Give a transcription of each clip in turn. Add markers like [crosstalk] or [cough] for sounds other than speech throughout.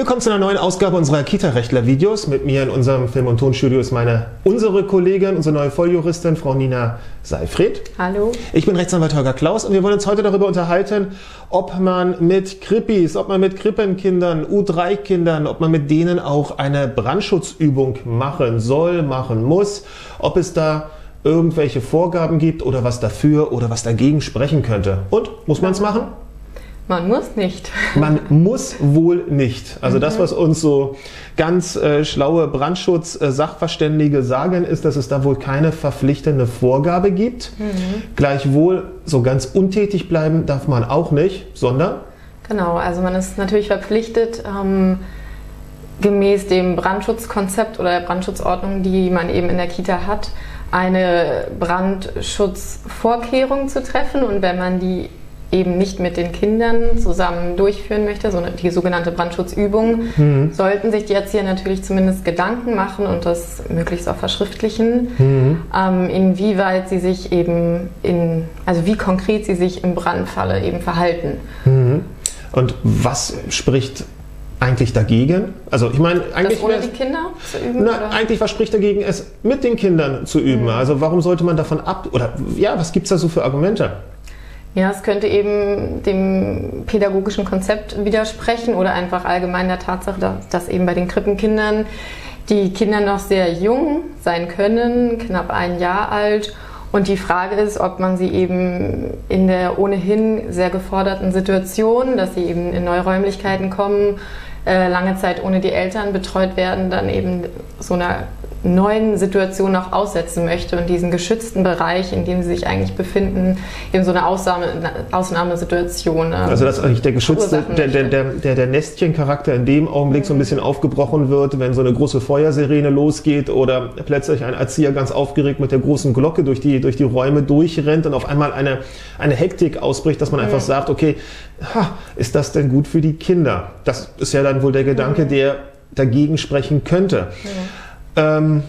Willkommen zu einer neuen Ausgabe unserer Kita-Rechtler-Videos. Mit mir in unserem Film- und Tonstudio ist meine, unsere Kollegin, unsere neue Volljuristin, Frau Nina Seifried. Hallo. Ich bin Rechtsanwalt Holger Klaus und wir wollen uns heute darüber unterhalten, ob man mit Krippis, ob man mit Krippenkindern, U3-Kindern, ob man mit denen auch eine Brandschutzübung machen soll, machen muss, ob es da irgendwelche Vorgaben gibt oder was dafür oder was dagegen sprechen könnte. Und, muss man es machen? Man muss nicht. [laughs] Man muss wohl nicht. Also das, was uns so ganz äh, schlaue Brandschutz-Sachverständige sagen, ist, dass es da wohl keine verpflichtende Vorgabe gibt. Mhm. Gleichwohl so ganz untätig bleiben darf man auch nicht, sondern? Genau, also man ist natürlich verpflichtet, ähm, gemäß dem Brandschutzkonzept oder der Brandschutzordnung, die man eben in der Kita hat, eine Brandschutzvorkehrung zu treffen. Und wenn man die eben nicht mit den Kindern zusammen durchführen möchte, sondern die sogenannte Brandschutzübung, mhm. sollten sich die Erzieher natürlich zumindest Gedanken machen und das möglichst auch verschriftlichen, mhm. ähm, inwieweit sie sich eben in, also wie konkret sie sich im Brandfalle eben verhalten. Mhm. Und was spricht eigentlich dagegen? Also ich meine, eigentlich das ohne die Kinder zu üben? Na, eigentlich was spricht dagegen, es mit den Kindern zu üben? Mhm. Also warum sollte man davon ab oder ja, was gibt es da so für Argumente? Ja, es könnte eben dem pädagogischen Konzept widersprechen oder einfach allgemein der Tatsache, dass eben bei den Krippenkindern die Kinder noch sehr jung sein können, knapp ein Jahr alt. Und die Frage ist, ob man sie eben in der ohnehin sehr geforderten Situation, dass sie eben in neue Räumlichkeiten kommen, äh, lange Zeit ohne die Eltern betreut werden, dann eben so einer neuen Situationen auch aussetzen möchte und diesen geschützten Bereich, in dem sie sich eigentlich befinden, eben so eine Ausnahme, Ausnahmesituation. Ähm, also dass eigentlich der geschützte, der, der, der, der, Nestchencharakter in dem Augenblick mhm. so ein bisschen aufgebrochen wird, wenn so eine große Feuersirene losgeht oder plötzlich ein Erzieher ganz aufgeregt mit der großen Glocke durch die, durch die Räume durchrennt und auf einmal eine, eine Hektik ausbricht, dass man einfach mhm. sagt, okay, ha, ist das denn gut für die Kinder? Das ist ja dann wohl der Gedanke, mhm. der dagegen sprechen könnte. Ähm,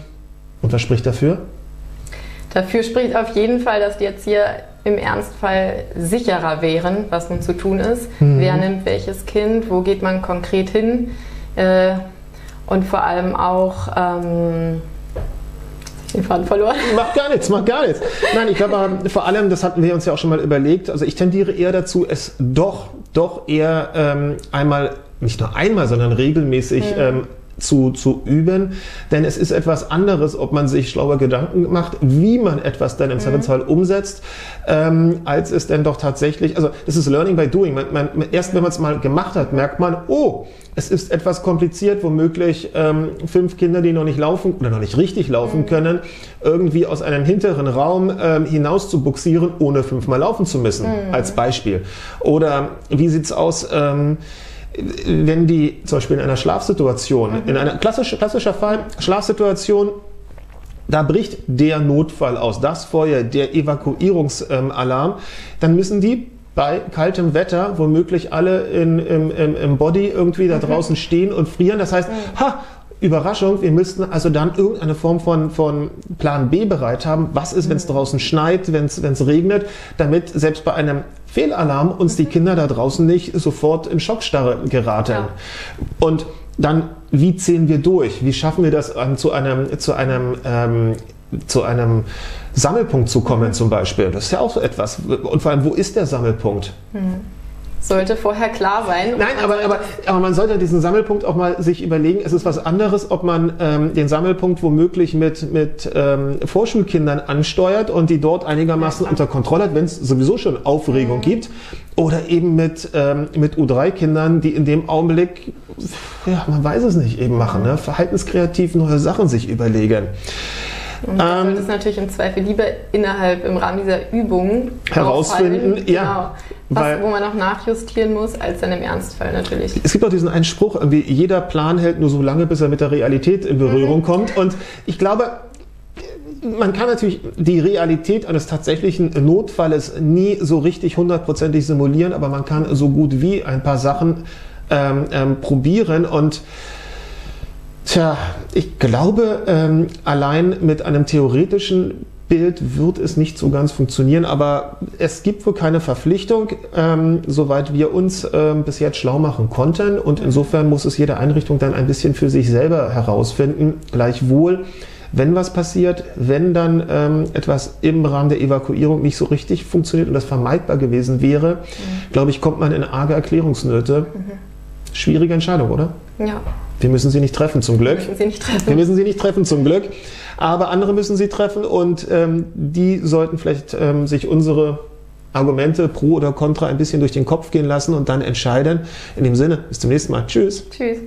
und was spricht dafür? Dafür spricht auf jeden Fall, dass die Erzieher im Ernstfall sicherer wären, was nun zu tun ist. Mhm. Wer nimmt welches Kind? Wo geht man konkret hin? Äh, und vor allem auch. Ähm, den Faden verloren. [laughs] Macht gar nichts, macht gar nichts. Nein, ich glaube vor allem, das hatten wir uns ja auch schon mal überlegt, also ich tendiere eher dazu, es doch, doch eher ähm, einmal, nicht nur einmal, sondern regelmäßig mhm. ähm, zu, zu üben. Denn es ist etwas anderes, ob man sich schlaue Gedanken macht, wie man etwas dann im mhm. Zweifelsfall umsetzt, ähm, als es denn doch tatsächlich, also es ist Learning by Doing. Man, man, erst wenn man es mal gemacht hat, merkt man, oh, es ist etwas kompliziert, womöglich ähm, fünf Kinder, die noch nicht laufen oder noch nicht richtig laufen mhm. können, irgendwie aus einem hinteren Raum ähm, hinaus zu buxieren, ohne fünfmal laufen zu müssen, mhm. als Beispiel. Oder wie sieht's aus? Ähm, wenn die zum Beispiel in einer Schlafsituation, mhm. in einer klassisch, klassischer Fall, Schlafsituation, da bricht der Notfall aus, das Feuer, der Evakuierungsalarm, dann müssen die bei kaltem Wetter womöglich alle in, im, im, im Body irgendwie da mhm. draußen stehen und frieren. Das heißt, mhm. ha, Überraschung, wir müssten also dann irgendeine Form von, von Plan B bereit haben. Was ist, wenn es mhm. draußen schneit, wenn es regnet, damit selbst bei einem Fehlalarm uns die Kinder da draußen nicht sofort in Schockstarre geraten. Ja. Und dann, wie ziehen wir durch? Wie schaffen wir das, an, zu einem, zu einem, ähm, zu einem Sammelpunkt zu kommen zum Beispiel? Das ist ja auch so etwas. Und vor allem, wo ist der Sammelpunkt? Mhm sollte vorher klar sein. Nein, aber, aber, aber man sollte diesen Sammelpunkt auch mal sich überlegen. Es ist was anderes, ob man ähm, den Sammelpunkt womöglich mit, mit ähm, Vorschulkindern ansteuert und die dort einigermaßen ja, unter Kontrolle hat, wenn es sowieso schon Aufregung mhm. gibt. Oder eben mit, ähm, mit U3-Kindern, die in dem Augenblick, ja, man weiß es nicht, eben machen, ne? verhaltenskreativ neue Sachen sich überlegen. Und das ähm, ist natürlich im Zweifel lieber innerhalb im Rahmen dieser Übung herausfinden, ja. Genau, was, wo man noch nachjustieren muss, als dann im Ernstfall natürlich. Es gibt auch diesen einen Spruch, irgendwie jeder Plan hält nur so lange, bis er mit der Realität in Berührung mhm. kommt. Und ich glaube, man kann natürlich die Realität eines tatsächlichen Notfalles nie so richtig hundertprozentig simulieren, aber man kann so gut wie ein paar Sachen ähm, ähm, probieren und Tja, ich glaube, ähm, allein mit einem theoretischen Bild wird es nicht so ganz funktionieren, aber es gibt wohl keine Verpflichtung, ähm, soweit wir uns ähm, bis jetzt schlau machen konnten. Und insofern muss es jede Einrichtung dann ein bisschen für sich selber herausfinden. Gleichwohl, wenn was passiert, wenn dann ähm, etwas im Rahmen der Evakuierung nicht so richtig funktioniert und das vermeidbar gewesen wäre, mhm. glaube ich, kommt man in arge Erklärungsnöte. Mhm. Schwierige Entscheidung, oder? Ja. Wir müssen sie nicht treffen, zum Glück. Wir müssen sie nicht treffen. Wir müssen sie nicht treffen, zum Glück. Aber andere müssen sie treffen und ähm, die sollten vielleicht ähm, sich unsere Argumente pro oder contra ein bisschen durch den Kopf gehen lassen und dann entscheiden. In dem Sinne, bis zum nächsten Mal. Tschüss. Tschüss.